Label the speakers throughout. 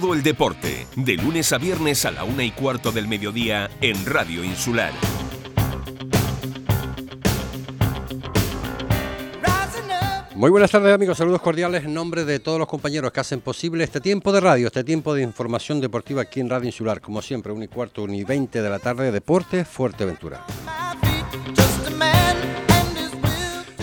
Speaker 1: Todo el deporte, de lunes a viernes a la una y cuarto del mediodía en Radio Insular.
Speaker 2: Muy buenas tardes amigos, saludos cordiales en nombre de todos los compañeros que hacen posible este tiempo de radio, este tiempo de información deportiva aquí en Radio Insular, como siempre, 1 y cuarto, 1 y 20 de la tarde, Deporte Fuerteventura.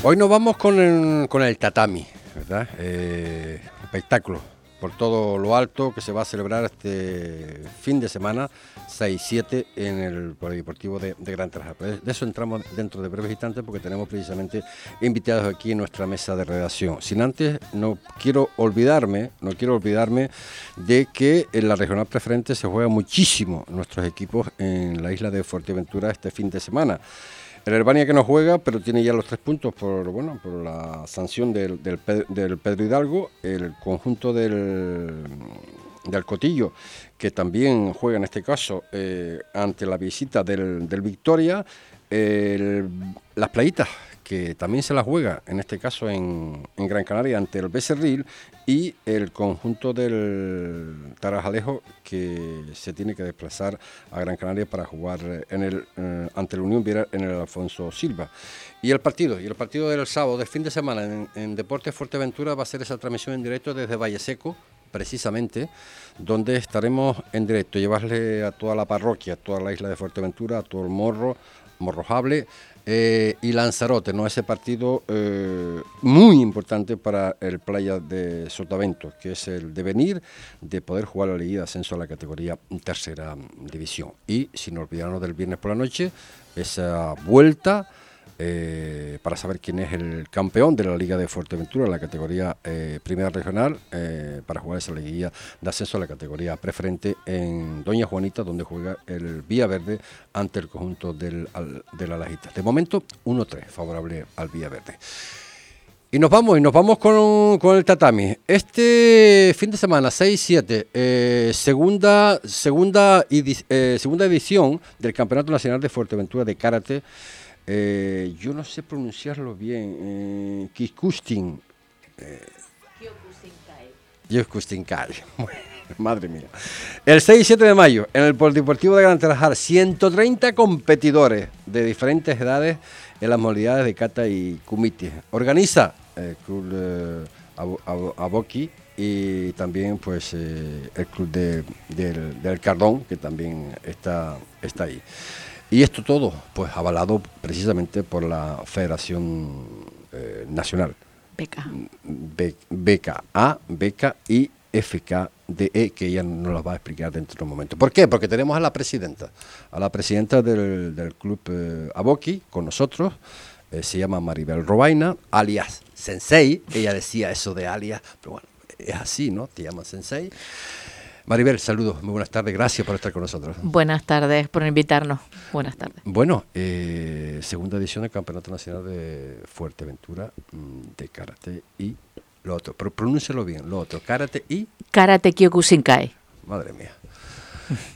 Speaker 2: Hoy nos vamos con el, con el tatami, ¿verdad? Eh, espectáculo por todo lo alto que se va a celebrar este fin de semana 6-7 en el Polideportivo de, de Gran Tarajal. De eso entramos dentro de breves instantes porque tenemos precisamente invitados aquí en nuestra mesa de redacción. Sin antes, no quiero olvidarme, no quiero olvidarme de que en la regional preferente se juega muchísimo nuestros equipos en la isla de Fuerteventura este fin de semana. El Herbania que no juega, pero tiene ya los tres puntos por bueno por la sanción del, Pedro Hidalgo, el conjunto del, del, Cotillo, que también juega en este caso eh, ante la visita del, Victoria, las playitas que también se la juega, en este caso en, Gran Canaria, ante el Becerril y el conjunto del Tarajalejo que se tiene que desplazar a Gran Canaria para jugar en el, eh, ante la Unión Viera en el Alfonso Silva. Y el partido, y el partido del sábado, del fin de semana en, en Deportes Fuerteventura va a ser esa transmisión en directo desde Valle Seco, precisamente, donde estaremos en directo, llevarle a toda la parroquia, a toda la isla de Fuerteventura, a todo el morro, morrojable, eh, y Lanzarote, ¿no? ese partido eh, muy importante para el Playa de Sotavento, que es el devenir de poder jugar la Liga de Ascenso a la categoría Tercera División. Y sin olvidarnos del viernes por la noche, esa vuelta eh, para saber quién es el campeón de la Liga de Fuerteventura, la categoría eh, Primera Regional, eh, para jugar esa liguilla de ascenso a la categoría preferente en Doña Juanita, donde juega el Vía Verde ante el conjunto del, de la Lajita. De momento, 1-3, favorable al Vía Verde. Y nos vamos, y nos vamos con, con el tatami. Este fin de semana, 6-7, eh, segunda, segunda, segunda edición del Campeonato Nacional de Fuerteventura de Karate. Eh, yo no sé pronunciarlo bien. Eh, Kiskustin. Eh, Madre mía. El 6 y 7 de mayo, en el Polideportivo de Gran Tarajal, 130 competidores de diferentes edades en las modalidades de kata y kumite. Organiza el Club eh, Aboki y también pues eh, el Club de, del, del, Cardón, que también está, está ahí. Y esto todo, pues avalado precisamente por la Federación eh, Nacional.
Speaker 3: Beca.
Speaker 2: Be beca A, beca y FKDE, que ella nos las va a explicar dentro de un momento. ¿Por qué? Porque tenemos a la presidenta, a la presidenta del, del club eh, Aboki con nosotros, eh, se llama Maribel Robaina, alias Sensei, ella decía eso de alias, pero bueno, es así, ¿no? Te llaman Sensei. Maribel, saludos, muy buenas tardes, gracias por estar con nosotros.
Speaker 3: Buenas tardes, por invitarnos. Buenas tardes.
Speaker 2: Bueno, eh, segunda edición del Campeonato Nacional de Fuerteventura mm, de Karate y lo otro, pero pronúncialo bien, lo otro, Karate y...
Speaker 3: Karate Kyokushinkai.
Speaker 2: Madre mía.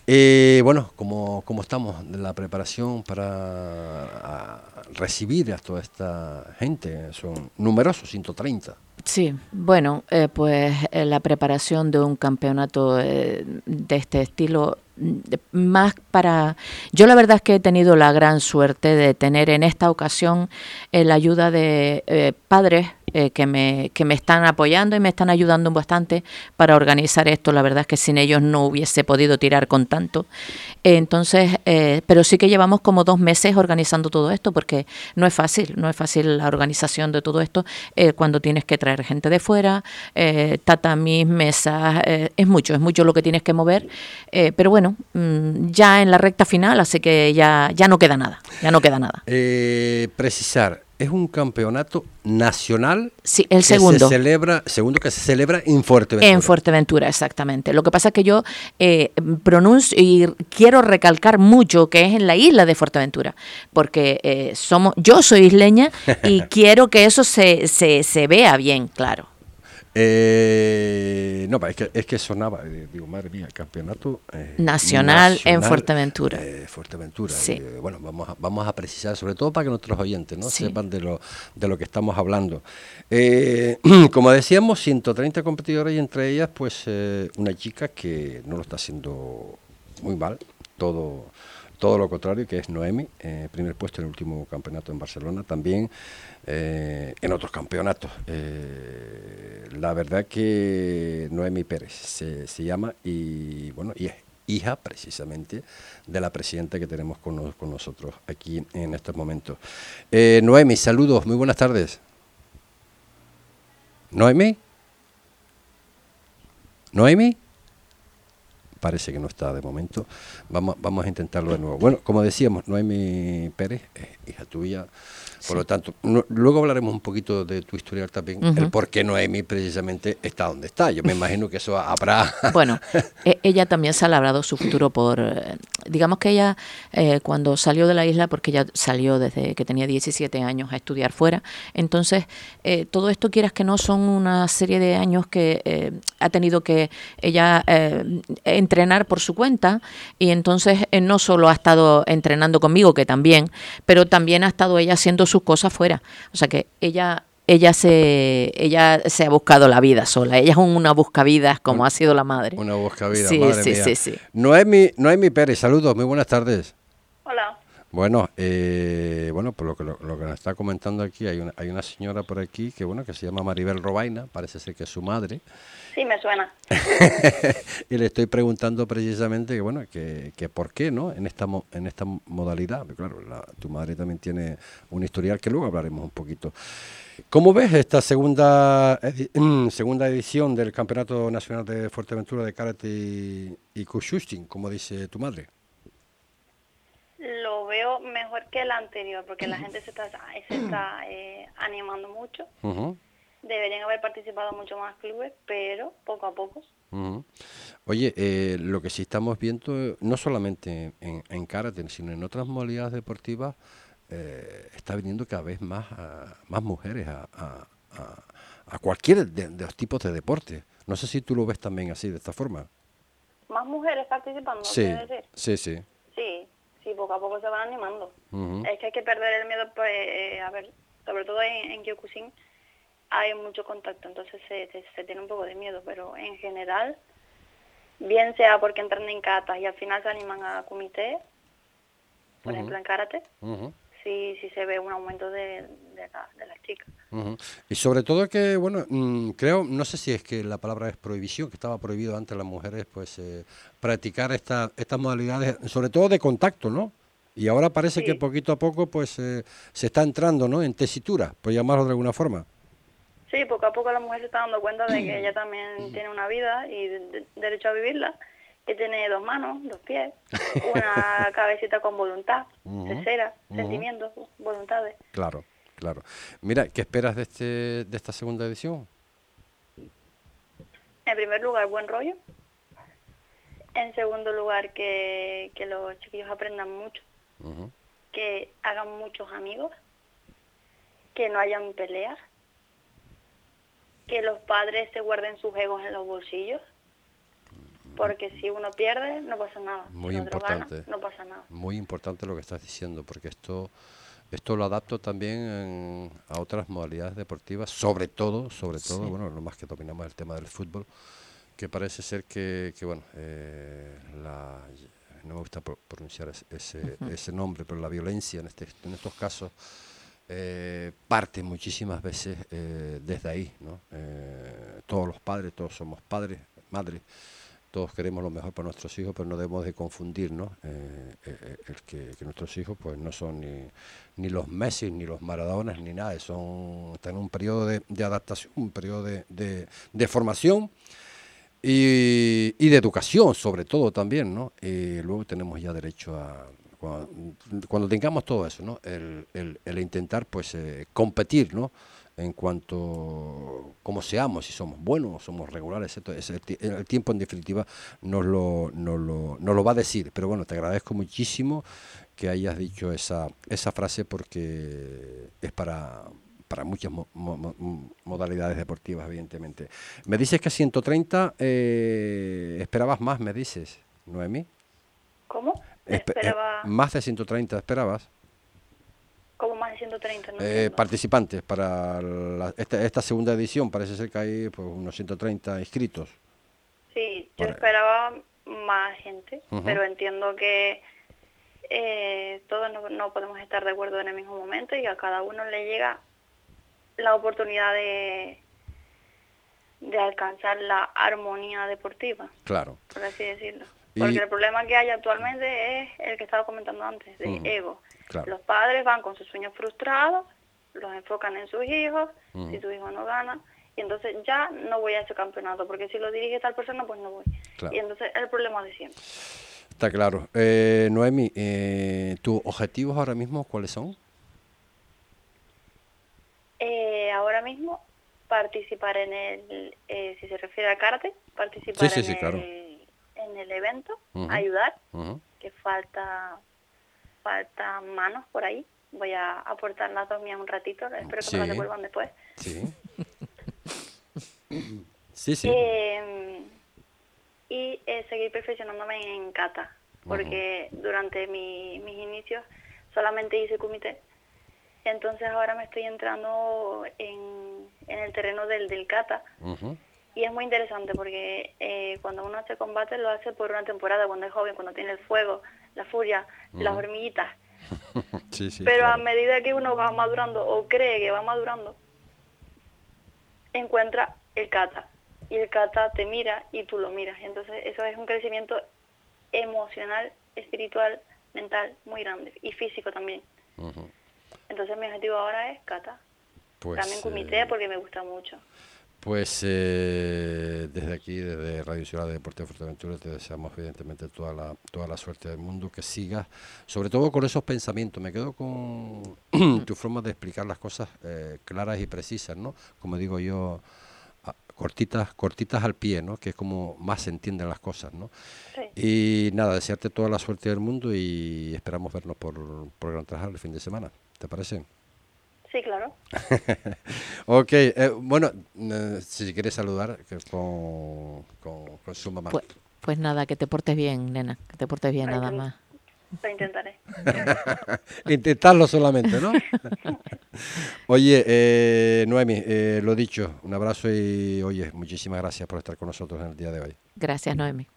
Speaker 2: Eh, bueno, como, como estamos en la preparación para recibir a toda esta gente, son numerosos, 130.
Speaker 3: Sí, bueno, eh, pues eh, la preparación de un campeonato eh, de este estilo, más para... Yo la verdad es que he tenido la gran suerte de tener en esta ocasión la ayuda de padres eh, que, me, que me están apoyando y me están ayudando bastante para organizar esto. La verdad es que sin ellos no hubiese podido tirar con tanto. entonces, eh, pero sí que llevamos como dos meses organizando todo esto porque no es fácil, no es fácil la organización de todo esto eh, cuando tienes que traer gente de fuera, eh, tatamis, mesas, es mucho, es mucho lo que tienes que mover. pero bueno, mm, ya en la recta final, así que ya, ya no queda nada, ya no queda nada.
Speaker 2: precisar, es un campeonato nacional.
Speaker 3: Sí, el segundo.
Speaker 2: se celebra, segundo que se celebra en Fuerteventura.
Speaker 3: En Fuerteventura, exactamente. Lo que pasa es que yo eh, pronuncio y quiero recalcar mucho que es en la isla de Fuerteventura, porque eh, somos, yo soy isleña y quiero que eso se, se, se vea bien, claro.
Speaker 2: Eh, no, es que, es que sonaba, eh, digo, madre mía, campeonato
Speaker 3: eh, nacional, en Fuerteventura.
Speaker 2: Fuerteventura. bueno, vamos a, vamos a precisar, sobre todo para que nuestros oyentes no sepan de lo, de lo que estamos hablando. como decíamos, 130 competidores y entre ellas, pues una chica que no lo está haciendo muy mal, todo todo lo contrario, que es Noemi, eh, primer puesto en el último campeonato en Barcelona, también eh, en otros campeonatos. Eh, la verdad que Noemi Pérez se, llama y bueno, y es hija precisamente de la presidenta que tenemos con, con nosotros aquí en estos momentos. Noemi, saludos, muy buenas tardes. Noemi. Noemi parece que no está de momento. Vamos, vamos a intentarlo de nuevo. Bueno, como decíamos, Noemi Pérez, hija tuya, por lo tanto, luego hablaremos un poquito de tu historial también, el por qué Noemi precisamente está donde está. Yo me imagino que eso habrá...
Speaker 3: Bueno, e, ella también se ha labrado su futuro por... Eh, digamos que ella eh, cuando salió de la isla, porque ella salió desde que tenía 17 años a estudiar fuera, entonces eh, todo esto quieras que no son una serie de años que ha tenido que ella entrenar por su cuenta y entonces no solo ha estado entrenando conmigo, que también, pero también ha estado ella haciendo su sus cosas fuera. O sea que ella ella se ella se ha buscado la vida sola. Ella es una buscavidas como ha sido la madre.
Speaker 2: Una buscavidas, sí, madre sí, Sí, sí. Noemi, Noemi Pérez, saludos, muy buenas tardes.
Speaker 4: Hola.
Speaker 2: Bueno, eh, bueno, por lo que, lo, que nos está comentando aquí, hay una, hay una señora por aquí que bueno que se llama Maribel Robaina, parece ser que es su madre.
Speaker 4: Sí, me suena.
Speaker 2: y le estoy preguntando precisamente que bueno que, que por qué, ¿no? En esta en esta modalidad, claro, tu madre también tiene un historial que luego hablaremos un poquito. ¿Cómo ves esta segunda segunda edición del Campeonato Nacional de Fuerteventura de Karate y, y como dice tu madre?
Speaker 4: Mejor que el anterior, porque la gente se está, se está eh, animando mucho. Deberían haber participado mucho más clubes, pero poco a poco.
Speaker 2: Oye, eh, lo que sí estamos viendo, no solamente en, en karate, sino en otras modalidades deportivas, eh, está viniendo cada vez más, más mujeres a, a, a, cualquier de, los tipos de deporte. No sé si tú lo ves también así, de esta forma.
Speaker 4: ¿Más mujeres participando?
Speaker 2: Sí, sí, sí.
Speaker 4: Sí, sí, poco a poco se van animando. Es que hay que perder el miedo, pues, eh, a ver, sobre todo en, en Kyokushin hay mucho contacto, entonces se, se, tiene un poco de miedo, pero en general, bien sea porque entran en catas y al final se animan a comité, por ejemplo en karate, sí, sí se ve un aumento de, de, las chicas.
Speaker 2: Y sobre todo que, bueno, mm, creo, no sé si es que la palabra es prohibición, que estaba prohibido antes las mujeres, pues, eh, practicar esta, estas modalidades, sobre todo de contacto, ¿no? Y ahora parece que poquito a poco, pues, eh, se está entrando, ¿no? En tesitura, por llamarlo de alguna forma.
Speaker 4: Sí, poco a poco la mujer se está dando cuenta de que ella también tiene una vida y derecho a vivirla, que tiene dos manos, dos pies, una cabecita con voluntad, tercera, sentimientos, voluntades.
Speaker 2: Claro. Claro. Mira, ¿qué esperas de, este, de esta segunda edición?
Speaker 4: En primer lugar, buen rollo. En segundo lugar, que, que los chiquillos aprendan mucho. Que hagan muchos amigos. Que no hayan peleas. Que los padres se guarden sus egos en los bolsillos. Porque si uno pierde, no pasa nada.
Speaker 2: Muy importante.
Speaker 4: no pasa nada.
Speaker 2: Muy importante lo que estás diciendo, porque esto esto lo adapto también a otras modalidades deportivas, sobre todo, sobre todo, bueno, lo más que dominamos el tema del fútbol, que parece ser que, que bueno, eh, la, no me gusta pronunciar ese, ese, nombre, pero la violencia en, este, en estos casos eh, parte muchísimas veces eh, desde ahí, ¿no? todos los padres, todos somos padres, madres, todos queremos lo mejor para nuestros hijos, pero no debemos de confundir, ¿no? Eh, eh, eh, el que, nuestros hijos pues no son ni, ni los Messi, ni los Maradonas, ni nada, son, están en un periodo de, adaptación, un periodo de, de, formación y, de educación, sobre todo también, ¿no? Y luego tenemos ya derecho a, cuando, tengamos todo eso, ¿no? El, el, intentar pues competir, ¿no? En cuanto como seamos, si somos buenos somos regulares, el, tiempo en definitiva nos lo, nos, lo, nos lo va a decir. Pero bueno, te agradezco muchísimo que hayas dicho esa, esa frase porque es para, para muchas modalidades deportivas, evidentemente. Me dices que 130, eh, esperabas más, me dices, Noemi.
Speaker 4: ¿Cómo?
Speaker 2: Eh, más de 130, ¿esperabas?
Speaker 4: ¿Cómo más de 130?
Speaker 2: eh, participantes para esta, segunda edición, parece ser que hay pues, unos 130 inscritos.
Speaker 4: Sí, yo esperaba más gente, pero entiendo que eh, todos no, podemos estar de acuerdo en el mismo momento y a cada uno le llega la oportunidad de, de alcanzar la armonía deportiva.
Speaker 2: Claro.
Speaker 4: Por así decirlo. Porque el problema que hay actualmente es el que estaba comentando antes, de ego. Los padres van con sus sueños frustrados, los enfocan en sus hijos, si su hijo no gana, y entonces ya no voy a ese campeonato, porque si lo dirige tal persona, pues no voy. Y entonces el problema de siempre.
Speaker 2: Está claro. Eh, Noemi, eh, ¿tus objetivos ahora mismo cuáles son?
Speaker 4: Eh, ahora mismo participar en el, eh, si se refiere a karate, participar en, el, en el evento, ayudar, que falta falta manos por ahí. Voy a aportar las dos mías un ratito, espero que me las devuelvan después.
Speaker 2: Sí. sí, sí.
Speaker 4: Em, y eh, seguir perfeccionándome en kata, porque durante mi, mis inicios solamente hice kumite, entonces ahora me estoy entrando en, en el terreno del, del kata. Y es muy interesante porque eh, cuando uno hace combate lo hace por una temporada, cuando es joven, cuando tiene el fuego, la furia, las hormiguitas. Pero a medida que uno va madurando o cree que va madurando, encuentra el kata y el kata te mira y tú lo miras. Entonces eso es un crecimiento emocional, espiritual, mental muy grande y físico también. Entonces mi objetivo ahora es kata. Pues, también comité eh, porque me gusta mucho.
Speaker 2: Pues eh, desde aquí, desde Radio Ciudad de Deporte de Fuerteventura, te deseamos evidentemente toda la, toda la suerte del mundo, que sigas, sobre todo con esos pensamientos. Me quedo con tu forma de explicar las cosas eh, claras y precisas, ¿no? Como digo yo, cortitas, cortitas al pie, ¿no? Que es como más se entienden las cosas, ¿no? Y nada, desearte toda la suerte del mundo y esperamos vernos por, por Gran Trajal el fin de semana. ¿Te parece?
Speaker 4: Sí, claro.
Speaker 2: ok, eh, bueno, eh, si quieres saludar con, con, su mamá.
Speaker 3: Pues, pues, nada, que te portes bien, nena, que te portes bien, nada más.
Speaker 4: Lo intentaré.
Speaker 2: Intentarlo solamente, ¿no? oye, eh, Noemi, eh, lo dicho, un abrazo y oye, muchísimas gracias por estar con nosotros en el día de hoy.
Speaker 3: Gracias, Noemi.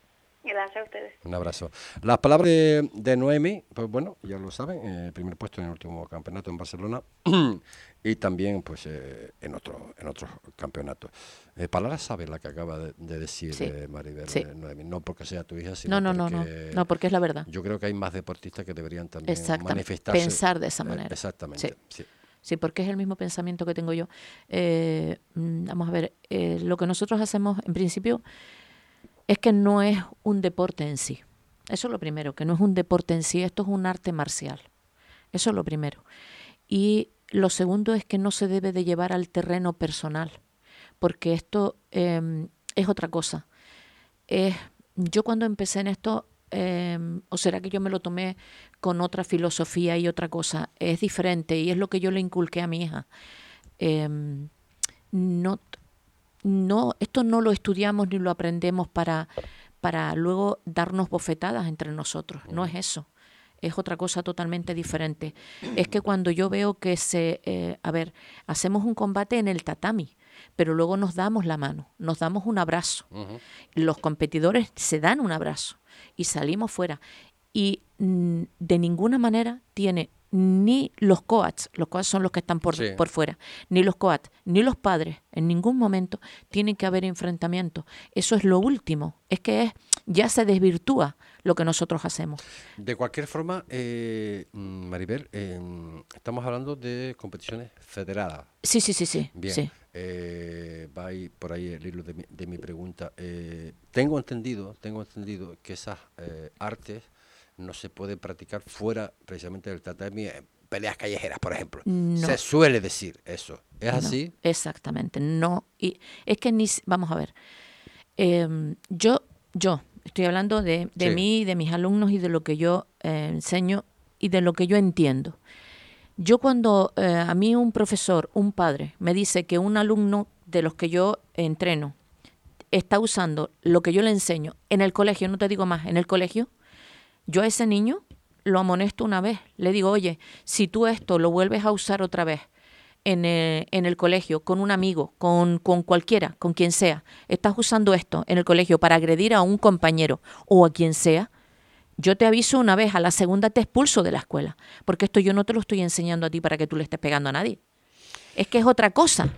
Speaker 4: Gracias a ustedes.
Speaker 2: Un abrazo. Las palabras de, Noemi, pues bueno, ya lo saben, el primer puesto en el último campeonato en Barcelona y también pues eh, en otro en otros campeonatos. Eh, palabras sabe la que acaba de, decir eh, Maribel Noemi, no porque sea tu hija, sino
Speaker 3: no, no,
Speaker 2: porque...
Speaker 3: No, no, porque es la verdad.
Speaker 2: Yo creo que hay más deportistas que deberían también
Speaker 3: manifestarse. Pensar de esa manera.
Speaker 2: exactamente,
Speaker 3: sí. sí. porque es el mismo pensamiento que tengo yo. Mm, vamos a ver, lo que nosotros hacemos en principio es que no es un deporte en sí. Eso es lo primero, que no es un deporte en sí, esto es un arte marcial. Eso es lo primero. Y lo segundo es que no se debe de llevar al terreno personal, porque esto em, es otra cosa. yo cuando empecé en esto, em, o será que yo me lo tomé con otra filosofía y otra cosa, es diferente y es lo que yo le inculqué a mi hija. Em, no, no, esto no lo estudiamos ni lo aprendemos para, para luego darnos bofetadas entre nosotros, no es eso es otra cosa totalmente diferente. Es que cuando yo veo que se, eh, a ver, hacemos un combate en el tatami, pero luego nos damos la mano, nos damos un abrazo. Los competidores se dan un abrazo y salimos fuera. Y mm, de ninguna manera tiene ni los coats, los coats son los que están por, por fuera, ni los coats, ni los padres, en ningún momento tienen que haber enfrentamiento. Eso es lo último, es que es, ya se desvirtúa lo que nosotros hacemos.
Speaker 2: De cualquier forma, eh, Maribel, em, estamos hablando de competiciones federadas.
Speaker 3: Sí, sí, sí, sí.
Speaker 2: Bien, eh, va ahí por ahí el hilo de mi, de mi pregunta. Eh, tengo entendido, tengo entendido que esas artes no se puede practicar fuera precisamente del tatami en peleas callejeras, por ejemplo. Se suele decir eso. ¿Es así?
Speaker 3: Exactamente. No. Y es que ni. Vamos a ver. Em, yo, yo, estoy hablando de, de mí, de mis alumnos y de lo que yo eh, enseño y de lo que yo entiendo. Yo cuando eh, a mí un profesor, un padre, me dice que un alumno de los que yo entreno está usando lo que yo le enseño en el colegio, no te digo más, en el colegio, yo a ese niño lo amonesto una vez. Le digo, oye, si tú esto lo vuelves a usar otra vez en el, en el colegio, con un amigo, con, con, cualquiera, con quien sea, estás usando esto en el colegio para agredir a un compañero o a quien sea, yo te aviso una vez, a la segunda te expulso de la escuela, porque esto yo no te lo estoy enseñando a ti para que tú le estés pegando a nadie. Es que es otra cosa.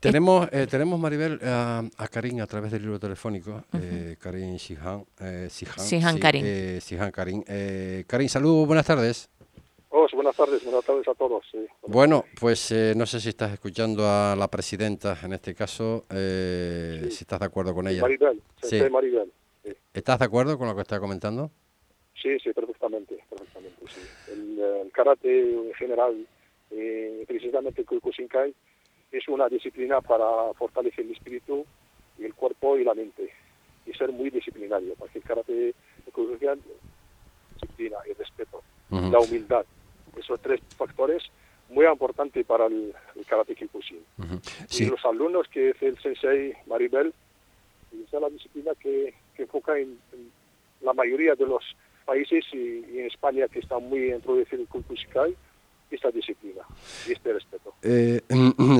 Speaker 2: Tenemos, eh, tenemos Maribel, a, a Karin a través del libro telefónico, eh, Karin Sihan. Eh,
Speaker 3: Sihan, Karin.
Speaker 2: Eh, Sihan Karin. Eh, Karin, saludos, buenas tardes.
Speaker 5: Oh, buenas tardes, buenas tardes a todos. Sí.
Speaker 2: Bueno, pues eh, no sé si estás escuchando a la presidenta en este caso, eh,
Speaker 5: Sí.
Speaker 2: si estás de acuerdo con ella.
Speaker 5: Maribel,
Speaker 2: Sí.
Speaker 5: Maribel. Sí.
Speaker 2: ¿Estás de acuerdo con lo que está comentando?
Speaker 5: sí, sí, perfectamente, perfectamente. Sí. El, eh, el karate en general, eh, precisamente el es una disciplina para fortalecer el espíritu, y el cuerpo y la mente, y ser muy disciplinario, porque el karate el Kyokushinkai disciplina y respeto,
Speaker 2: Ujú.
Speaker 5: la humildad, esos tres factores muy importantes para el, el karate Kyokushin.
Speaker 2: Ujú.
Speaker 5: y
Speaker 2: Sí,
Speaker 5: los alumnos que es el sensei Maribel, esa es la disciplina que, que enfoca en, en la mayoría de los países y, y en España que está muy introducido el Kultushikai, esta disciplina y este respeto.
Speaker 2: Eh,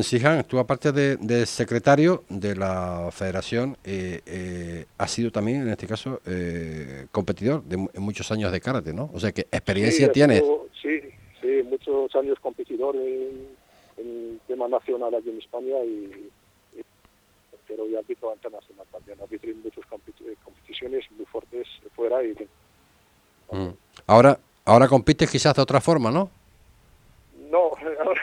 Speaker 2: Sihan, tú aparte de, de secretario de la federación, eh, eh, has sido también, en este caso, eh, competidor de en muchos años de karate, ¿no? O sea, que experiencia
Speaker 5: Sí,
Speaker 2: tienes.
Speaker 5: sido- sí, sí, muchos años competidor en, en tema nacional aquí en España y, y- pero y ámbito internacional también. Arbitro en muchas competi- competiciones muy fuertes fuera y
Speaker 2: Mm. Ahora, ahora compites quizás de otra forma, ¿no?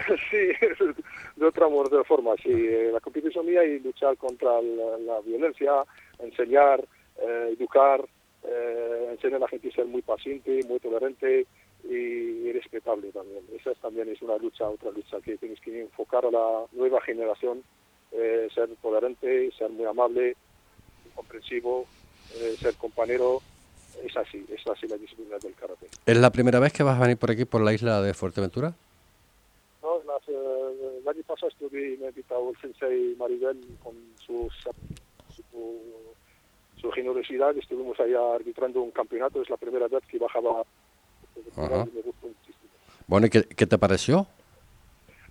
Speaker 5: sí, de otra de forma, sí. Eh, La competición mía y luchar contra la, violencia, enseñar, eh, educar, eh, enseñar a la gente a ser muy paciente, muy tolerante y respetable también. Esa es- también es una lucha, otra lucha que tienes que enfocar a la nueva generación, ser tolerante, ser muy amable, comprensivo, ser compañero. Es así, es así la disciplina del karate.
Speaker 2: ¿Es la primera vez que vas a venir por aquí, por la isla de Fuerteventura?
Speaker 5: El año pasado estuve, invitado el sensei Maribel con sus, su, su generosidad. Estuvimos allá arbitrando un campeonato. Es la primera vez que bajaba.
Speaker 2: Ajá.
Speaker 5: Me gustó muchísimo.
Speaker 2: Bueno, ¿y qué, qué te pareció?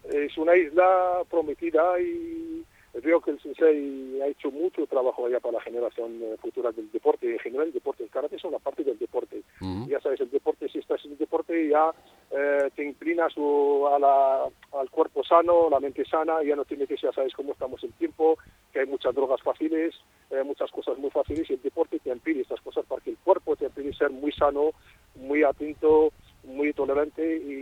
Speaker 5: Es una isla prometida y veo que el sensei ha hecho mucho trabajo allá para la generación eh, futura del deporte. En general, el deporte, el karate es una parte del deporte.
Speaker 2: Ujú.
Speaker 5: Ya sabes, el deporte, si estás en el deporte, ya eh, te inclinas a la- al cuerpo sano, la mente sana, ya no te metes, ya sabes cómo estamos en tiempo, que hay muchas drogas fáciles, eh, muchas cosas muy fáciles, y el deporte te impide estas cosas para que el cuerpo te impide ser muy sano, muy atento, muy tolerante, y,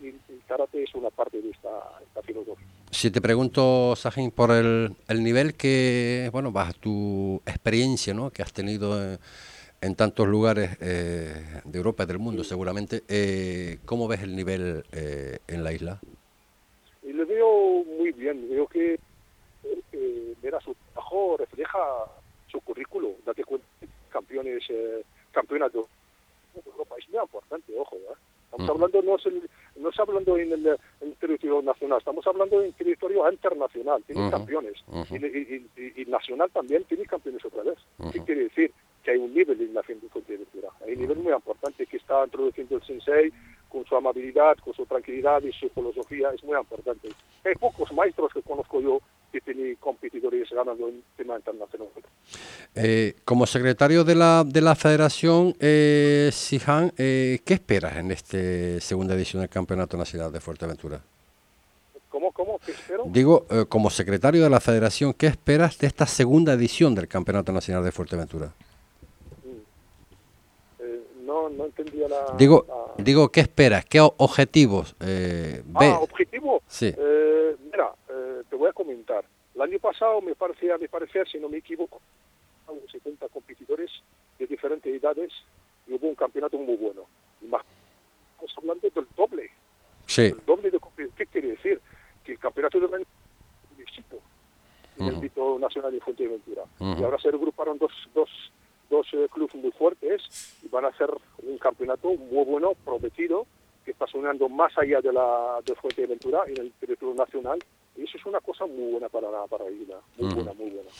Speaker 5: y- y el karate es una parte de esta, esta filosofía.
Speaker 2: Si te pregunto, Sajín, por el, el nivel que, bueno, bajo tu experiencia, ¿no? Que has tenido en, en tantos lugares eh, de Europa y del mundo, seguramente, eh, ¿cómo ves el nivel eh, en la isla?
Speaker 5: Y le veo muy bien, veo que, que ver a su trabajo refleja su currículo, date cuenta, campeones, eh, campeonato de Europa, es muy importante, ojo, ¿eh? Estamos hablando, no es, el- no es hablando en el, en el territorio nacional, estamos hablando en territorio internacional, tiene
Speaker 2: Ujú,
Speaker 5: campeones, y, y- y- y nacional también tiene campeones otra vez. ¿Qué
Speaker 2: Ujú.
Speaker 5: quiere decir? Que hay un nivel en la gente de lectura, hay un nivel muy importante que está introduciendo el sensei con su amabilidad, con su tranquilidad y su filosofía, es muy importante. Hay pocos maestros que conozco yo que tienen competidores ganando en tema internacional.
Speaker 2: Eh, como secretario de la, de la federación, eh, Sihan, eh, ¿qué esperas en esta segunda edición del Campeonato Nacional de Fuerteventura?
Speaker 5: ¿Cómo, cómo? ¿Qué espero?
Speaker 2: Digo, eh, como secretario de la federación, ¿qué esperas de esta segunda edición del Campeonato Nacional de Fuerteventura?
Speaker 5: Eh, no, no entendía la...
Speaker 2: Digo,
Speaker 5: la-
Speaker 2: digo ¿qué esperas? ¿Qué objetivos eh, ves?
Speaker 5: Ah, objetivo.
Speaker 2: Sí.
Speaker 5: Eh, mira, eh, te voy a comentar. El año pasado me parecía, me parecía, si no me equivoco, hubo 70 competidores de diferentes edades y hubo un campeonato muy bueno. Y más, estamos hablando del doble,
Speaker 2: Sí.
Speaker 5: el doble de ¿Qué quiere decir? Que el campeonato del año un éxito en el ámbito nacional de Fuerteventura.
Speaker 2: Ujú.
Speaker 5: Y ahora se agruparon dos, dos, dos eh, clubes muy fuertes y van a hacer campeonato muy bueno, prometido, que está sonando más allá de la de Fuerteventura en el territorio nacional y eso es una cosa muy buena para la para la isla, muy buena, muy buena.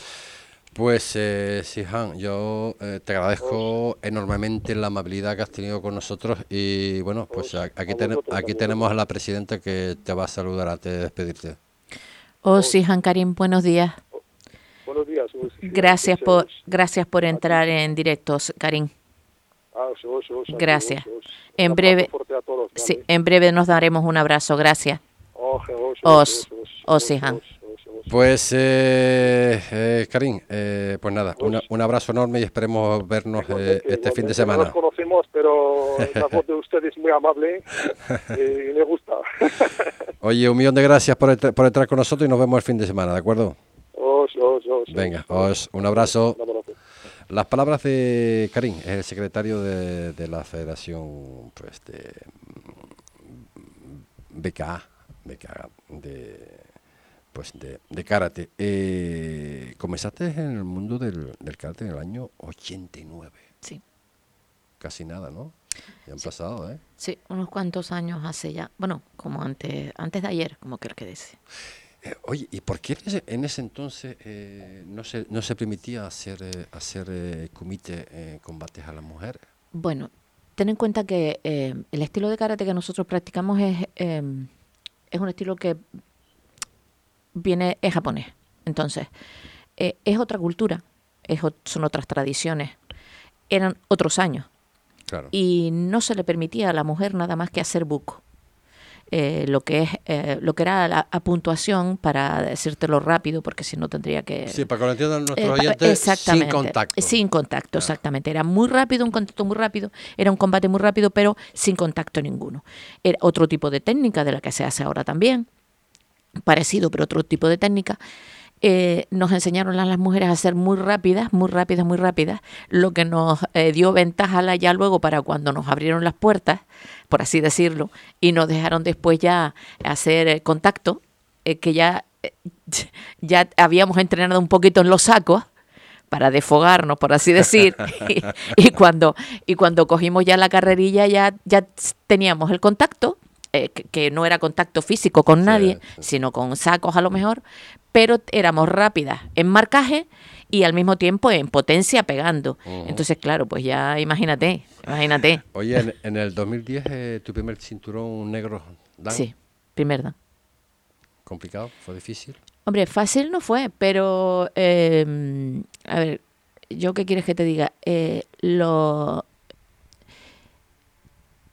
Speaker 2: Pues, eh, Sihan, yo eh, te agradezco enormemente la amabilidad que has tenido con nosotros y bueno, pues aquí, aquí tenemos a la presidenta que te va a saludar antes de despedirte.
Speaker 3: Oh, Sihan Karim, buenos días.
Speaker 5: Buenos días.
Speaker 3: Gracias por, gracias por entrar en directos, Karim. Gracias. En breve, sí, en breve nos daremos un abrazo. Gracias. Os, os, Sihan.
Speaker 2: Pues, eh, eh, Karim, eh, pues nada, un abrazo enorme y esperemos vernos eh, este fin de semana.
Speaker 5: No nos conocemos, pero la voz de usted es muy amable y me gusta.
Speaker 2: Oye, un millón de gracias por, por entrar con nosotros y nos vemos el fin de semana, ¿de acuerdo?
Speaker 5: Os, os, os,
Speaker 2: Venga, os, un abrazo. Las palabras de Karim, el secretario de, de la Federación pues, de BKA, BKA de pues de, de karate. Eh, comenzaste en el mundo del, del, karate en el año 89.
Speaker 3: Sí.
Speaker 2: Casi nada, ¿no? Ya han pasado, ¿eh?
Speaker 3: Sí, unos cuantos años hace ya. Bueno, como antes, antes de ayer, como creo que dice.
Speaker 2: Eh, oye, ¿y por qué en ese, entonces eh, no, se, no se permitía hacer, eh, hacer eh, combates a las mujeres?
Speaker 3: Bueno, ten en cuenta que el estilo de karate que nosotros practicamos es, es un estilo que viene, es japonés. Entonces, es otra cultura, es, son otras tradiciones, eran otros años. Y no se le permitía a la mujer nada más que hacer buco. Eh, lo que es eh, lo que era la puntuación para decírtelo rápido porque si no tendría que
Speaker 2: sí para que lo entiendan nuestros oyentes sin contacto.
Speaker 3: sin contacto exactamente. Era muy rápido un contacto muy rápido era un combate muy rápido pero sin contacto ninguno. Era otro tipo de técnica de la que se hace ahora también parecido, pero otro tipo de técnica, eh, nos enseñaron a las mujeres a ser muy rápidas, muy rápidas, muy rápidas, lo que nos eh, dio ventaja ya luego para cuando nos abrieron las puertas, por así decirlo, y nos dejaron después ya hacer eh, contacto, que ya, ya habíamos entrenado un poquito en los sacos para desfogarnos, por así decir, y, cuando, y cuando cogimos ya la carrerilla ya, ya teníamos el contacto eh, que, no era contacto físico con nadie, sino con sacos a lo mejor, pero éramos rápidas en marcaje y al mismo tiempo en potencia pegando. Entonces, claro, pues ya imagínate, imagínate.
Speaker 2: Oye, en, el 2010 eh, tu primer cinturón negro, Dan.
Speaker 3: Sí, primer Dan.
Speaker 2: ¿Complicado? ¿Fue difícil?
Speaker 3: Hombre, fácil no fue, pero, em, a ver, yo qué quieres que te diga, eh, lo...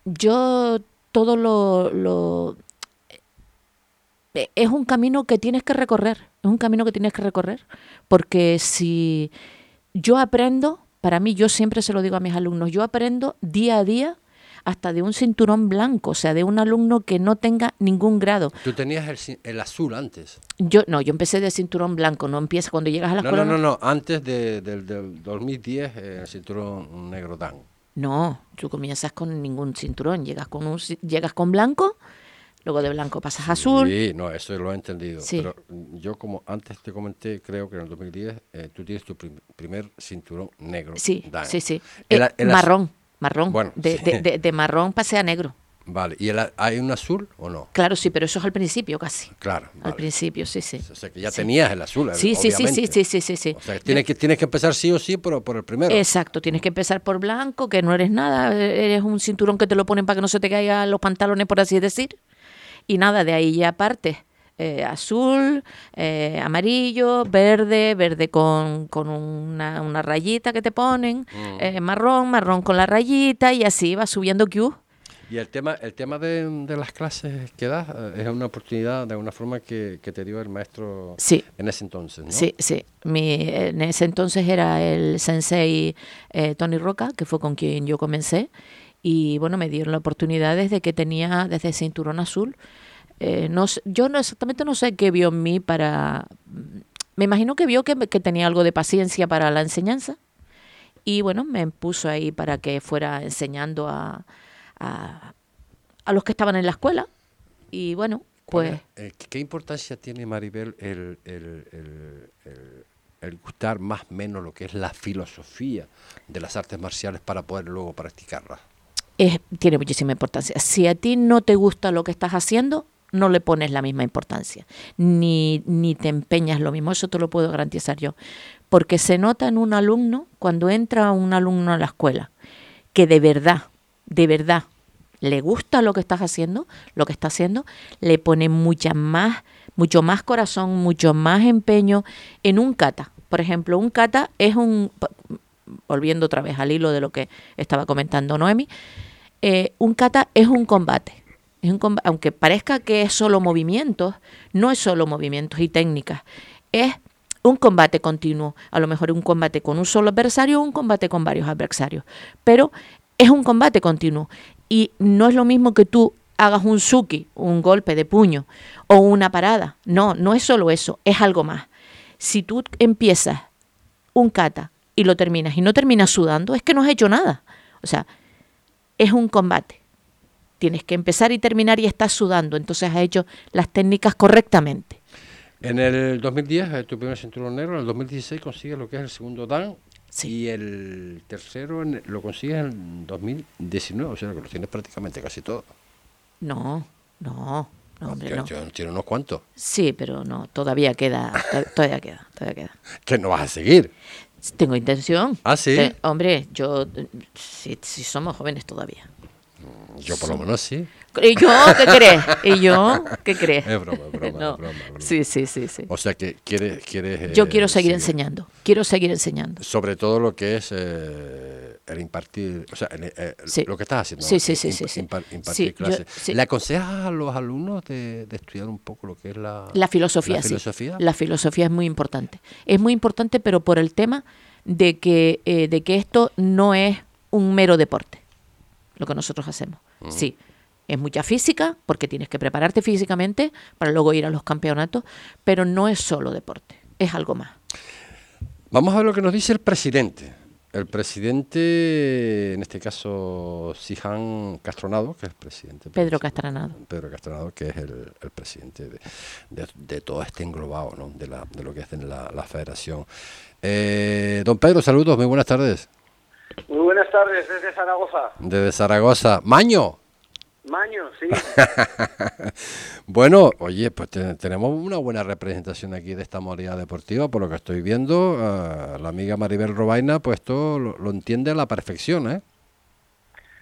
Speaker 3: Yo todo lo, eh, es un camino que tienes que recorrer, es un camino que tienes que recorrer, porque si yo aprendo, para mí yo siempre se lo digo a mis alumnos, yo aprendo día a día hasta de un cinturón blanco, o sea, de un alumno que no tenga ningún grado.
Speaker 2: ¿Tú tenías el, azul antes?
Speaker 3: Yo no, yo empecé de cinturón blanco, no empieza cuando llegas a la escuela.
Speaker 2: No, no, no, antes de, del 2010 el cinturón negro dan.
Speaker 3: No, tú comienzas con ningún cinturón, llegas con un llegas con blanco, luego de blanco pasas a azul.
Speaker 2: Sí, no, eso lo he entendido. Pero yo como antes te comenté, creo que en el 2010 eh, tú tienes tu primer cinturón negro.
Speaker 3: Sí, sí, sí. Eh, marrón, marrón. Bueno, de, de, de marrón pasé a negro.
Speaker 2: Vale, ¿y hay un azul o no?
Speaker 3: Claro, sí, pero eso es al principio casi.
Speaker 2: Claro.
Speaker 3: Al principio, sí, sí.
Speaker 2: O sea, que ya tenías el azul.
Speaker 3: Sí, sí, sí, sí, sí, sí, sí,
Speaker 2: O sea, tienes que, tienes que empezar sí o sí por, por el primero.
Speaker 3: Exacto, tienes que empezar por blanco, que no eres nada, eres un cinturón que te lo ponen para que no se te caigan los pantalones, por así decir. Y nada, de ahí ya parte. Eh, azul, eh, amarillo, verde, verde con, con una, una, rayita que te ponen, mm. eh, marrón, marrón con la rayita y así va subiendo Q.
Speaker 2: Y el tema, el tema de, de las clases que das eh, es una oportunidad de alguna forma que, que te dio el maestro en ese entonces, ¿no?
Speaker 3: Sí, sí. Mi, en ese entonces era el sensei eh, Tony Roca, que fue con quien yo comencé. Y bueno, me dieron la oportunidad desde que tenía, desde cinturón azul. Eh, no, yo no exactamente no sé qué vio en mí para... Me imagino que vio que, que tenía algo de paciencia para la enseñanza. Y bueno, me puso ahí para que fuera enseñando a a, los que estaban en la escuela. Y bueno, pues...
Speaker 2: Eh, ¿Qué importancia tiene, Maribel, el, el, gustar más o menos lo que es la filosofía de las artes marciales para poder luego practicarlas?
Speaker 3: tiene muchísima importancia. Si a ti no te gusta lo que estás haciendo, no le pones la misma importancia, ni, ni te empeñas lo mismo, eso te lo puedo garantizar yo. Porque se nota en un alumno, cuando entra un alumno a la escuela, que de verdad, de verdad, le gusta lo que estás haciendo, lo que está haciendo, le pone mucha más, mucho más corazón, mucho más empeño en un kata. Por ejemplo, un kata es un, volviendo otra vez al hilo de lo que estaba comentando Noemi, eh, un kata es un combate. Es un aunque parezca que es solo movimientos, no es solo movimientos y técnicas, es un combate continuo, a lo mejor un combate con un solo adversario o un combate con varios adversarios, pero es un combate continuo y no es lo mismo que tú hagas un suki, un golpe de puño o una parada, no, no es solo eso, es algo más. Si tú empiezas un kata y lo terminas y no terminas sudando, es que no has hecho nada. O sea, es un combate. Tienes que empezar y terminar y estás sudando, entonces has hecho las técnicas correctamente.
Speaker 2: En el 2010, eh, tu primer cinturón negro, en el 2016 consigues lo que es el segundo dan y el tercero lo consigues en 2019, o sea que lo tienes prácticamente casi todo.
Speaker 3: No, no, no, hombre, no.
Speaker 2: Tiene unos cuantos.
Speaker 3: Sí, pero no, todavía queda, todavía queda, todavía queda.
Speaker 2: ¿Que no vas a seguir?
Speaker 3: Tengo intención.
Speaker 2: Ah, sí.
Speaker 3: hombre, yo, si, si somos jóvenes todavía.
Speaker 2: Yo por lo menos sí.
Speaker 3: ¿Y yo qué crees? ¿Y yo qué crees?
Speaker 2: Es broma, es broma, broma,
Speaker 3: Sí, sí, sí, sí.
Speaker 2: O sea que quieres... quieres
Speaker 3: yo quiero eh, seguir enseñando, quiero seguir enseñando.
Speaker 2: Sobre todo lo que es eh, el impartir, o sea, eh, lo que estás haciendo.
Speaker 3: Sí, sí, sí, sí,
Speaker 2: impartir clases. ¿Le aconsejas a los alumnos de, estudiar un poco lo que es la...
Speaker 3: La filosofía, la filosofía? La filosofía es muy importante. Es muy importante, pero por el tema de que, de que esto no es un mero deporte, lo que nosotros hacemos. Sí, es mucha física, porque tienes que prepararte físicamente para luego ir a los campeonatos, pero no es solo deporte, es algo más.
Speaker 2: Vamos a ver lo que nos dice el presidente. El presidente, en este caso, Sijan Castronado, que es el presidente.
Speaker 3: Pedro Castronado.
Speaker 2: Pedro Castronado, que es el, presidente de, todo este englobado, ¿no? de, la, de lo que es la, la federación. Eh, don Pedro, saludos, muy buenas tardes.
Speaker 6: Muy buenas tardes, desde Zaragoza.
Speaker 2: Desde Zaragoza. Maño.
Speaker 6: Maño, sí.
Speaker 2: bueno, oye, pues tenemos una buena representación aquí de esta modalidad deportiva, por lo que estoy viendo. la amiga Maribel Robaina, pues todo lo, entiende a la perfección, ¿eh?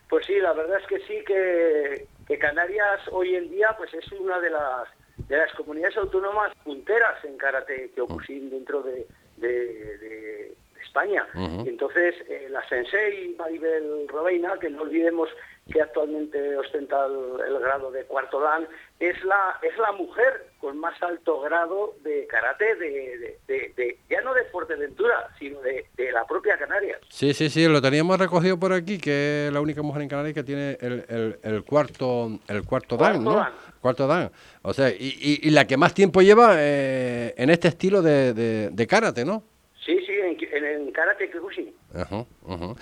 Speaker 6: Pues sí, la verdad es que sí, que, Canarias hoy en día pues es una de las, de las comunidades autónomas punteras en karate Kyokushin dentro de, de, España. Entonces, eh, la sensei Maribel Robaina, que no olvidemos que actualmente ostenta el, grado de cuarto dan, es la, es la mujer con más alto grado de karate, de, de, ya no de Fuerteventura, sino de, la propia Canarias.
Speaker 2: Sí, sí, sí, lo teníamos recogido por aquí, que es la única mujer en Canarias que tiene el, el, cuarto el cuarto, dan, ¿no? Cuarto dan. O sea, y, y, la que más tiempo lleva eh, en este estilo de, karate, ¿no?
Speaker 6: Sí, sí, en, en, karate Kyokushin.
Speaker 2: Ajá, ajá.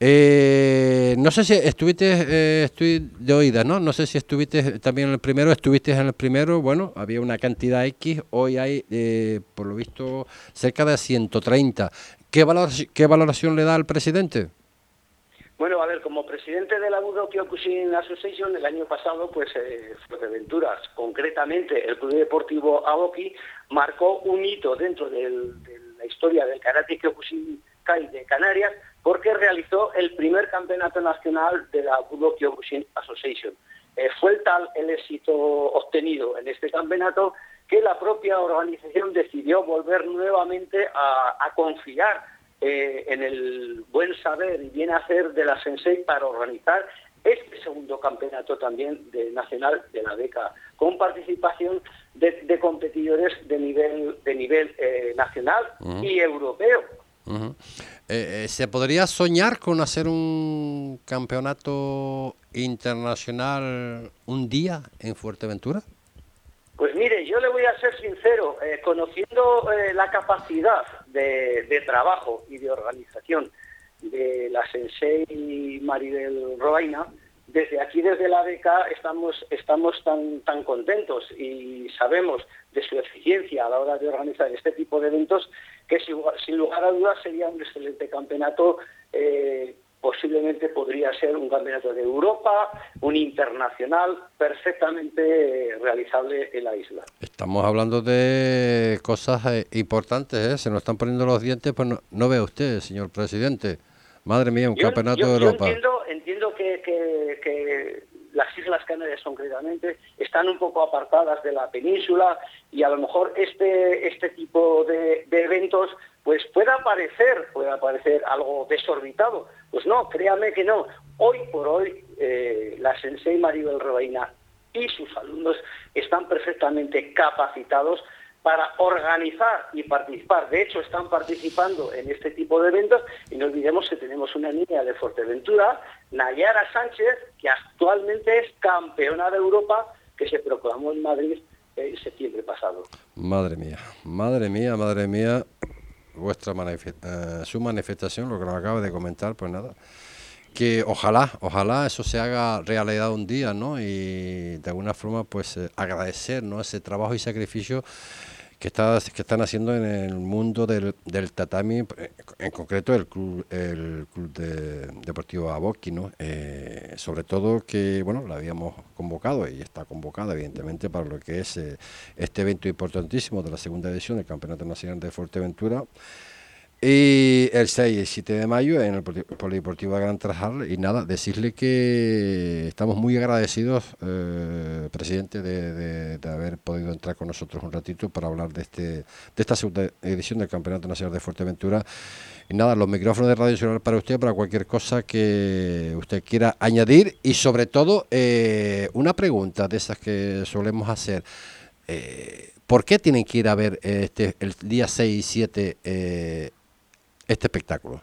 Speaker 2: Eh, no sé si estuviste, eh, estoy de oídas, ¿no? No sé si estuviste también en el primero, estuviste en el primero, bueno, había una cantidad X, hoy hay, eh, por lo visto, cerca de 130. ¿Qué valoración, ¿Qué valoración le da al presidente?
Speaker 6: Bueno, a ver, como presidente de la Budo Kyokushin Association, el año pasado, pues eh, Fuerteventuras, concretamente el Club Deportivo Aoki, marcó un hito dentro de la historia del karate Kyokushin Kai de Canarias, porque realizó el primer campeonato nacional de la Budo Kyokushin Association. Eh, fue tal el éxito obtenido en este campeonato que la propia organización decidió volver nuevamente a, confiar eh, en el buen saber y bien hacer de la Sensei para organizar este segundo campeonato también de nacional de la beca, con participación de, competidores de nivel, de nivel eh, nacional y europeo.
Speaker 2: Eh, eh, ¿Se podría soñar con hacer un campeonato internacional un día en Fuerteventura?
Speaker 6: Pues mire, yo le voy a ser sincero, eh, conociendo la capacidad de, trabajo y de organización de la Sensei Maribel Robaina, desde aquí, desde la beca, estamos, estamos tan, tan contentos y sabemos de su eficiencia a la hora de organizar este tipo de eventos que sin, lugar a dudas sería un excelente campeonato eh, posiblemente podría ser un campeonato de Europa, un internacional perfectamente realizable en la isla.
Speaker 2: Estamos hablando de cosas eh, importantes, ¿eh? se nos están poniendo los dientes, pues no, ve usted, señor presidente. Madre mía, un campeonato de Europa.
Speaker 6: entiendo, entiendo que, que, las Islas Canarias concretamente están un poco apartadas de la península y a lo mejor este, este tipo de, de eventos pues pueda parecer, pueda parecer algo desorbitado. Pues no, créame que no. Hoy por hoy, eh, la Sensei Maribel Reina y sus alumnos están perfectamente capacitados para organizar y participar. De hecho, están participando en este tipo de eventos y no olvidemos que tenemos una niña de Fuerteventura, Nayara Sánchez, que actualmente es campeona de Europa, que se proclamó en Madrid en septiembre pasado.
Speaker 2: Madre mía, madre mía, madre mía, vuestra eh, su manifestación, lo que nos acaba de comentar, pues nada, que ojalá, ojalá eso se haga realidad un día, ¿no? Y de alguna forma, pues eh, agradecer, ¿no? Ese trabajo y sacrificio que, está, que están haciendo en el mundo del, del tatami, eh, en concreto el club, el club deportivo Aboki, ¿no? sobre todo que, bueno, la habíamos convocado y está convocada, evidentemente, para lo que es este evento importantísimo de la segunda edición del Campeonato Nacional de Fuerteventura. Y el 6 y el 7 de mayo en el Polideportivo de Gran Trajal. Y nada, decirle que estamos muy agradecidos, eh, presidente, de, haber podido entrar con nosotros un ratito para hablar de, este, de esta segunda edición del Campeonato Nacional de Fuerteventura. Y nada, los micrófonos de Radio Nacional para usted, para cualquier cosa que usted quiera añadir. Y sobre todo, eh, una pregunta de esas que solemos hacer. Eh, ¿Por qué tienen que ir a ver este, el día 6 y 7 eh, este espectáculo?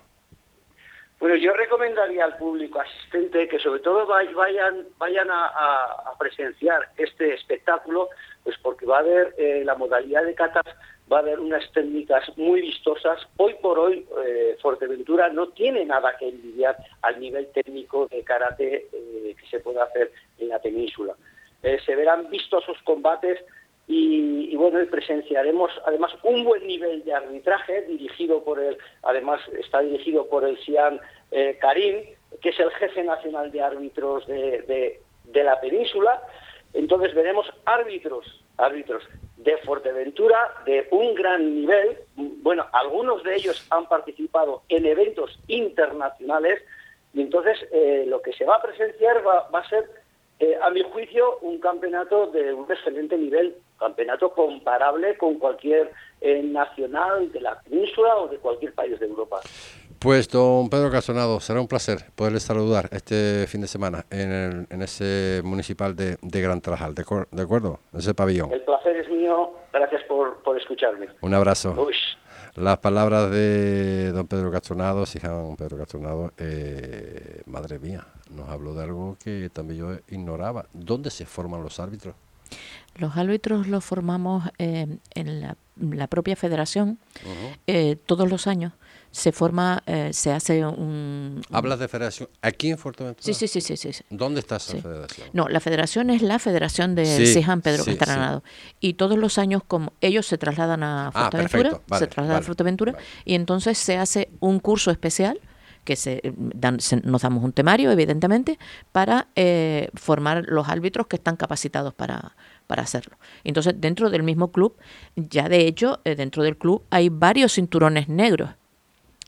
Speaker 6: Bueno, yo recomendaría al público asistente que sobre todo vayan, vayan a, presenciar este espectáculo, pues porque va a haber eh, la modalidad de catas, va a haber unas técnicas muy vistosas. Hoy por hoy, eh, Fuerteventura no tiene nada que envidiar al nivel técnico de karate eh, que se puede hacer en la península. se verán vistosos combates y, bueno, presenciaremos además un buen nivel de arbitraje dirigido por el, además está dirigido por el Sian eh, Karim, que es el jefe nacional de árbitros de, de, la península. Entonces veremos árbitros, árbitros de Fuerteventura de un gran nivel. Bueno, algunos de ellos han participado en eventos internacionales y entonces eh, lo que se va a presenciar va, va a ser, eh, a mi juicio, un campeonato de un excelente nivel campeonato comparable con cualquier eh, nacional de la península o de cualquier país de Europa.
Speaker 2: Pues don Pedro Casonado, será un placer poderle saludar este fin de semana en, ese municipal de, Gran Trajal, ¿de, acuerdo? En ese pabellón.
Speaker 6: El placer es mío, gracias por, escucharme.
Speaker 2: Un abrazo. Las palabras de don Pedro Castronado, hija don Pedro Castronado, eh, madre mía, nos habló de algo que también yo ignoraba. ¿Dónde se forman los árbitros?
Speaker 3: Los árbitros los formamos eh, en la, propia federación eh, todos los años. Se forma, eh, se hace un...
Speaker 2: ¿Hablas de federación aquí en Fuerteventura?
Speaker 3: Sí, sí, sí. sí, sí,
Speaker 2: ¿Dónde está esa federación?
Speaker 3: No, la federación es la federación de sí, Pedro Castranado. Y todos los años, como ellos se trasladan a ah, Fuerteventura, se trasladan a Fuerteventura, y entonces se hace un curso especial que se, dan, nos damos un temario, evidentemente, para formar los árbitros que están capacitados para, para hacerlo. Entonces, dentro del mismo club, ya de hecho, eh, dentro del club hay varios cinturones negros.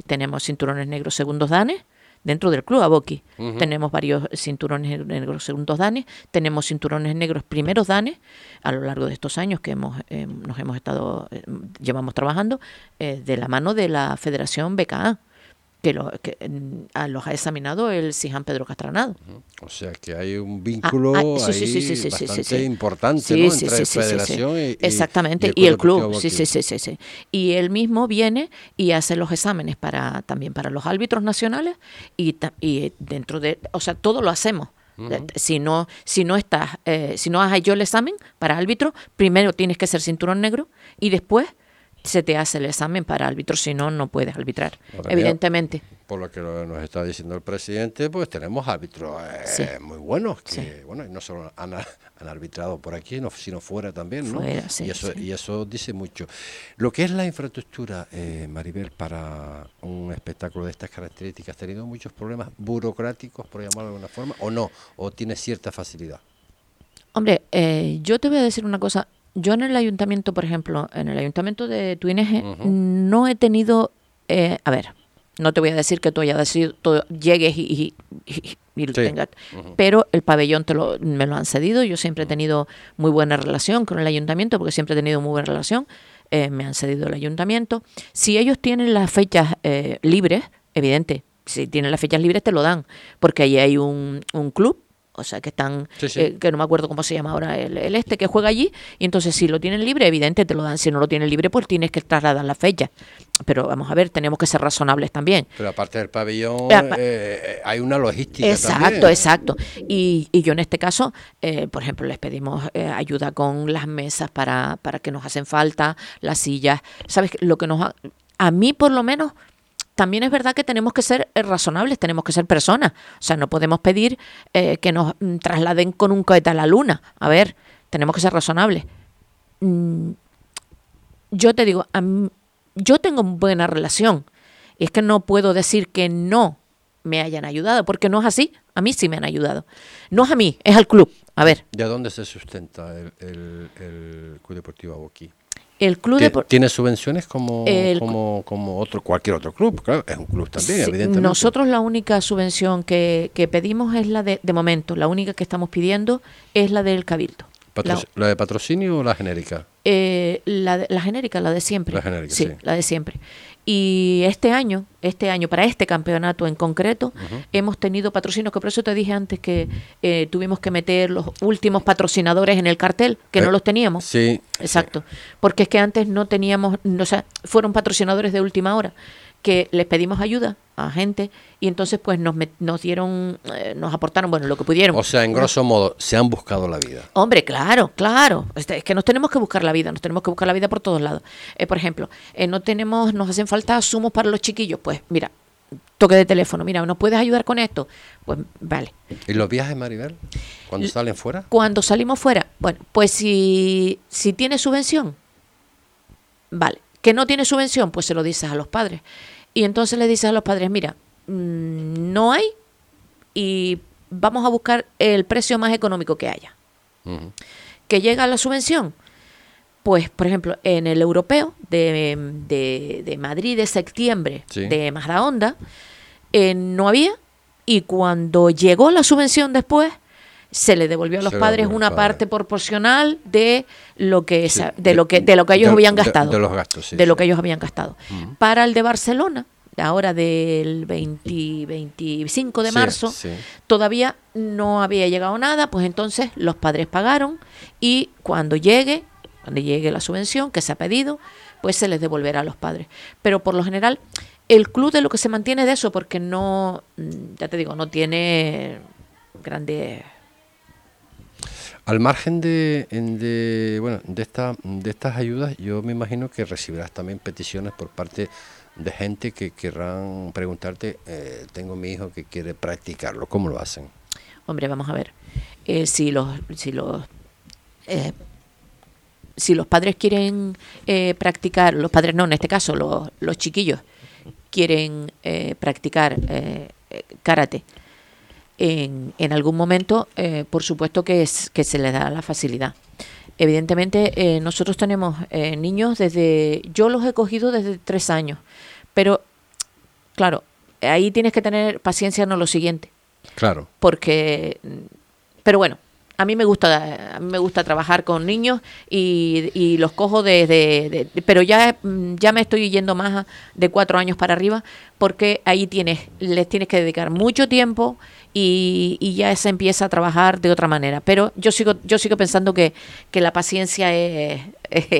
Speaker 3: Tenemos cinturones negros segundos danes, dentro del club Aboki. Tenemos varios cinturones negros segundos danes, tenemos cinturones negros primeros danes a lo largo de estos años que hemos, eh, nos hemos estado, eh, llevamos trabajando de la mano de la Federación BKA que, lo, que los ha examinado el Sijan Pedro Castranado.
Speaker 2: O sea que hay un vínculo bastante importante entre Federación y,
Speaker 3: Exactamente, y el, club, sí, sí, sí, sí, Y él mismo viene y hace los exámenes para también para los árbitros nacionales y, y dentro de, o sea, todo lo hacemos. Si no, si no estás, eh, si no has hecho el examen para árbitro, primero tienes que ser cinturón negro y después se te hace el examen para árbitro, si no, no puedes arbitrar, evidentemente.
Speaker 2: Por lo que nos está diciendo el presidente, pues tenemos árbitros eh, muy buenos, que bueno, no solo han, arbitrado por aquí, sino fuera también, ¿no? y, eso, y eso dice mucho. Lo que es la infraestructura, eh, Maribel, para un espectáculo de estas características, ¿has tenido muchos problemas burocráticos, por llamarlo de alguna forma, o no? ¿O tiene cierta facilidad?
Speaker 3: Hombre, eh, yo te voy a decir una cosa. Yo en el ayuntamiento, por ejemplo, en el ayuntamiento de Tuineje, no he tenido, eh, a ver, no te voy a decir que tú hayas todo, llegues y, y, tengas, pero el pabellón te lo, me lo han cedido. Yo siempre he tenido muy buena relación con el ayuntamiento, porque siempre he tenido muy buena relación. Eh, me han cedido el ayuntamiento. Si ellos tienen las fechas libres, evidente, si tienen las fechas libres te lo dan, porque ahí hay un, un club o sea, que están, eh, que no me acuerdo cómo se llama ahora el, este que juega allí, y entonces si lo tienen libre, evidente te lo dan, si no lo tienen libre, pues tienes que trasladar la fecha. Pero vamos a ver, tenemos que ser razonables también.
Speaker 2: Pero aparte del pabellón, eh, eh, hay una logística.
Speaker 3: Exacto, exacto. Y, y yo en este caso, por ejemplo, les pedimos ayuda con las mesas para, para que nos hacen falta, las sillas. ¿Sabes? Lo que nos a mí por lo menos también es verdad que tenemos que ser eh, razonables, tenemos que ser personas. O sea, no podemos pedir eh, que nos mm, trasladen con un cohete a la luna. A ver, tenemos que ser razonables. Mm, yo te digo, yo tengo buena relación. Y es que no puedo decir que no me hayan ayudado, porque no es así. A mí sí me han ayudado. No es a mí, es al club. A ver.
Speaker 2: ¿De dónde se sustenta el, el Club Deportivo Aboquí?
Speaker 3: El club
Speaker 2: ¿Tiene subvenciones como, como, como, otro, cualquier otro club? Claro, es un club también, evidentemente.
Speaker 3: Nosotros la única subvención que, que pedimos es la de, de momento, la única que estamos pidiendo es la del Cabildo.
Speaker 2: La, de patrocinio o la genérica?
Speaker 3: Eh, la, la genérica, la de siempre.
Speaker 2: La genérica, sí,
Speaker 3: la de siempre. Y este año, este año, para este campeonato en concreto, hemos tenido patrocinios, que por eso te dije antes que eh, tuvimos que meter los últimos patrocinadores en el cartel, que no eh, los teníamos.
Speaker 2: Sí.
Speaker 3: Exacto. Porque es que antes no teníamos, o sea, fueron patrocinadores de última hora que les pedimos ayuda a gente y entonces pues nos, nos dieron, eh, nos aportaron, bueno, lo que pudieron.
Speaker 2: O sea, en grosso modo, se han buscado la vida.
Speaker 3: Hombre, claro, claro. Este, es que nos tenemos que buscar la vida, nos tenemos que buscar la vida por todos lados. Eh, por ejemplo, eh, no tenemos, nos hacen falta sumos para los chiquillos, pues mira, toque de teléfono, mira, ¿nos puedes ayudar con esto? Pues vale.
Speaker 2: ¿Y los viajes, Maribel? ¿Cuándo salen fuera?
Speaker 3: Cuando salimos fuera, bueno, pues si, si tiene subvención, vale. Que no tiene subvención, pues se lo dices a los padres. Y entonces le dices a los padres, mira, mm, no hay y vamos a buscar el precio más económico que haya. Que llega la subvención. Pues, por ejemplo, en el europeo de, de, Madrid de septiembre de Mazdaonda, eh, no había y cuando llegó la subvención después, se le devolvió a los padres una parte proporcional de lo que de lo que de lo que ellos habían gastado
Speaker 2: de, los gastos
Speaker 3: de lo que ellos habían gastado. Para el de Barcelona ahora del 20, 25 de marzo todavía no había llegado nada pues entonces los padres pagaron y cuando llegue cuando llegue la subvención que se ha pedido pues se les devolverá a los padres. Pero por lo general el club de lo que se mantiene de eso porque no ya te digo no tiene grandes
Speaker 2: al margen de, bueno de esta, de estas ayudas, yo me imagino que recibirás también peticiones por parte de gente que querrán preguntarte, eh, tengo mi hijo que quiere practicarlo, ¿cómo lo hacen?
Speaker 3: Hombre, vamos a ver, eh, si los si los eh, si los padres quieren practicar, los padres no, en este caso los, los chiquillos quieren practicar karate en, en algún momento, eh, por supuesto que, es, que se les da la facilidad. Evidentemente, eh, nosotros tenemos eh, niños desde, yo los he cogido desde tres años, pero claro, ahí tienes que tener paciencia en lo siguiente.
Speaker 2: Claro.
Speaker 3: Porque, pero bueno, a mí me gusta a mí me gusta trabajar con niños y, y los cojo desde pero ya ya me estoy yendo más de cuatro años para arriba porque ahí tienes les tienes que dedicar mucho tiempo y, ya se empieza a trabajar de otra manera. Pero yo sigo, yo sigo pensando que, que la paciencia es,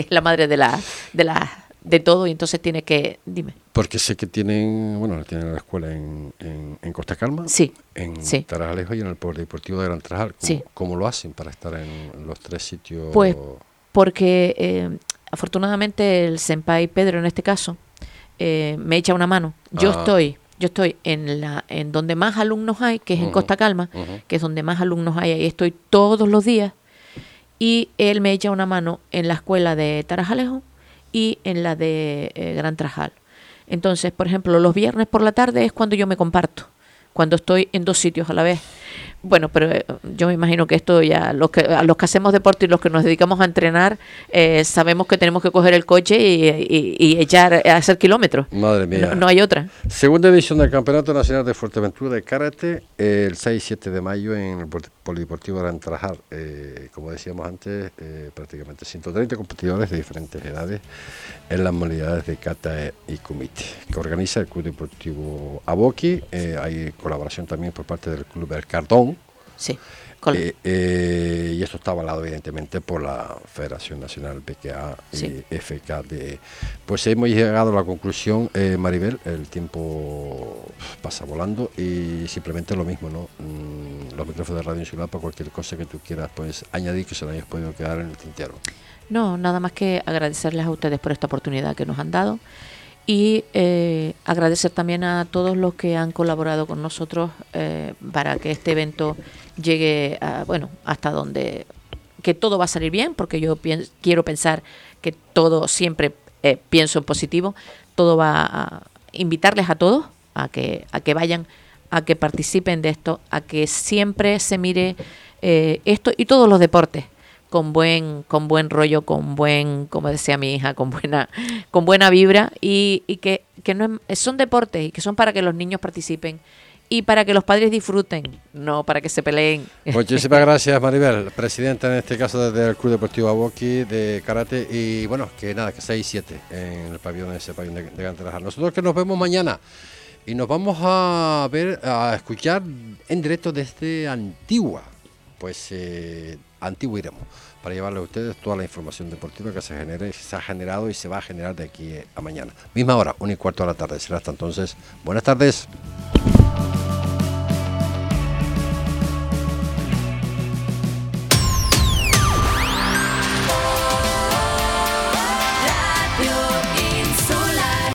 Speaker 3: la madre de la, de la de todo y entonces tiene que, dime.
Speaker 2: Porque sé que tienen, bueno, tienen la escuela en, en, Costa Calma,
Speaker 3: sí,
Speaker 2: en
Speaker 3: sí.
Speaker 2: Tarajalejo y en el Deportivo de Gran Trajal. ¿Cómo, ¿Cómo, lo hacen para estar en los tres sitios?
Speaker 3: Pues porque eh, afortunadamente el senpai Pedro en este caso eh, me echa una mano. Yo
Speaker 2: Ah.
Speaker 3: estoy yo estoy en la en donde más alumnos hay, que es en Costa Calma, que es donde más alumnos hay, ahí estoy todos los días y él me echa una mano en la escuela de Tarajalejo y en la de eh, Gran Trajal. Entonces, por ejemplo, los viernes por la tarde es cuando yo me comparto, cuando estoy en dos sitios a la vez. Bueno, pero eh, yo me imagino que esto ya, los que, a los que hacemos deporte y los que nos dedicamos a entrenar, eh, sabemos que tenemos que coger el coche y, y- y echar, a hacer kilómetros.
Speaker 2: Madre mía.
Speaker 3: No, no hay otra.
Speaker 2: Segunda edición del Campeonato Nacional de Fuerteventura de Karate, eh, el 6 y 7 de mayo en el Pol- Polideportivo Gran Tarajal. Eh, como decíamos antes, eh, prácticamente 130 competidores de diferentes edades en las modalidades de kata y kumite, que organiza el Club Deportivo Aboki. Eh, hay colaboración también por parte del Club El Cardón.
Speaker 3: Sí.
Speaker 2: Eh, eh, y esto está avalado evidentemente por la Federación Nacional BKA y
Speaker 3: Sí.
Speaker 2: FKD. Pues hemos llegado a la conclusión, eh, Maribel, el tiempo pasa volando y simplemente lo mismo, ¿no? Mm, los micrófonos de Radio Insular para cualquier cosa que tú quieras pues añadir que se lo hayas podido quedar en el tintero.
Speaker 3: No, nada más que agradecerles a ustedes por esta oportunidad que nos han dado y eh, agradecer también a todos los que han colaborado con nosotros eh, para que este evento llegue a, bueno, hasta donde que todo va a salir bien, porque yo pien- quiero pensar que todo siempre eh, pienso en positivo, todo va a invitarles a todos a que a que vayan, a que participen de esto, a que siempre se mire eh, esto y todos los deportes con buen con buen rollo con buen como decía mi hija con buena con buena vibra y, y que, que no es- son deportes y que son para que los niños participen y para que los padres disfruten no para que se peleen
Speaker 2: Muchísimas gracias Maribel, presidenta en este caso desde el Club Deportivo Aboki de Karate y bueno, que nada, que 6 y 7 en el pabellón ese pabellón de, de. Nosotros que nos vemos mañana y nos vamos a ver, a escuchar en directo desde Antigua, pues eh, Antiguo Iremo, para llevarle a ustedes toda la información deportiva que se, genere, se ha generado y se va a generar de aquí a mañana. Misma hora, 1 y cuarto de la tarde. Será hasta entonces. Buenas tardes.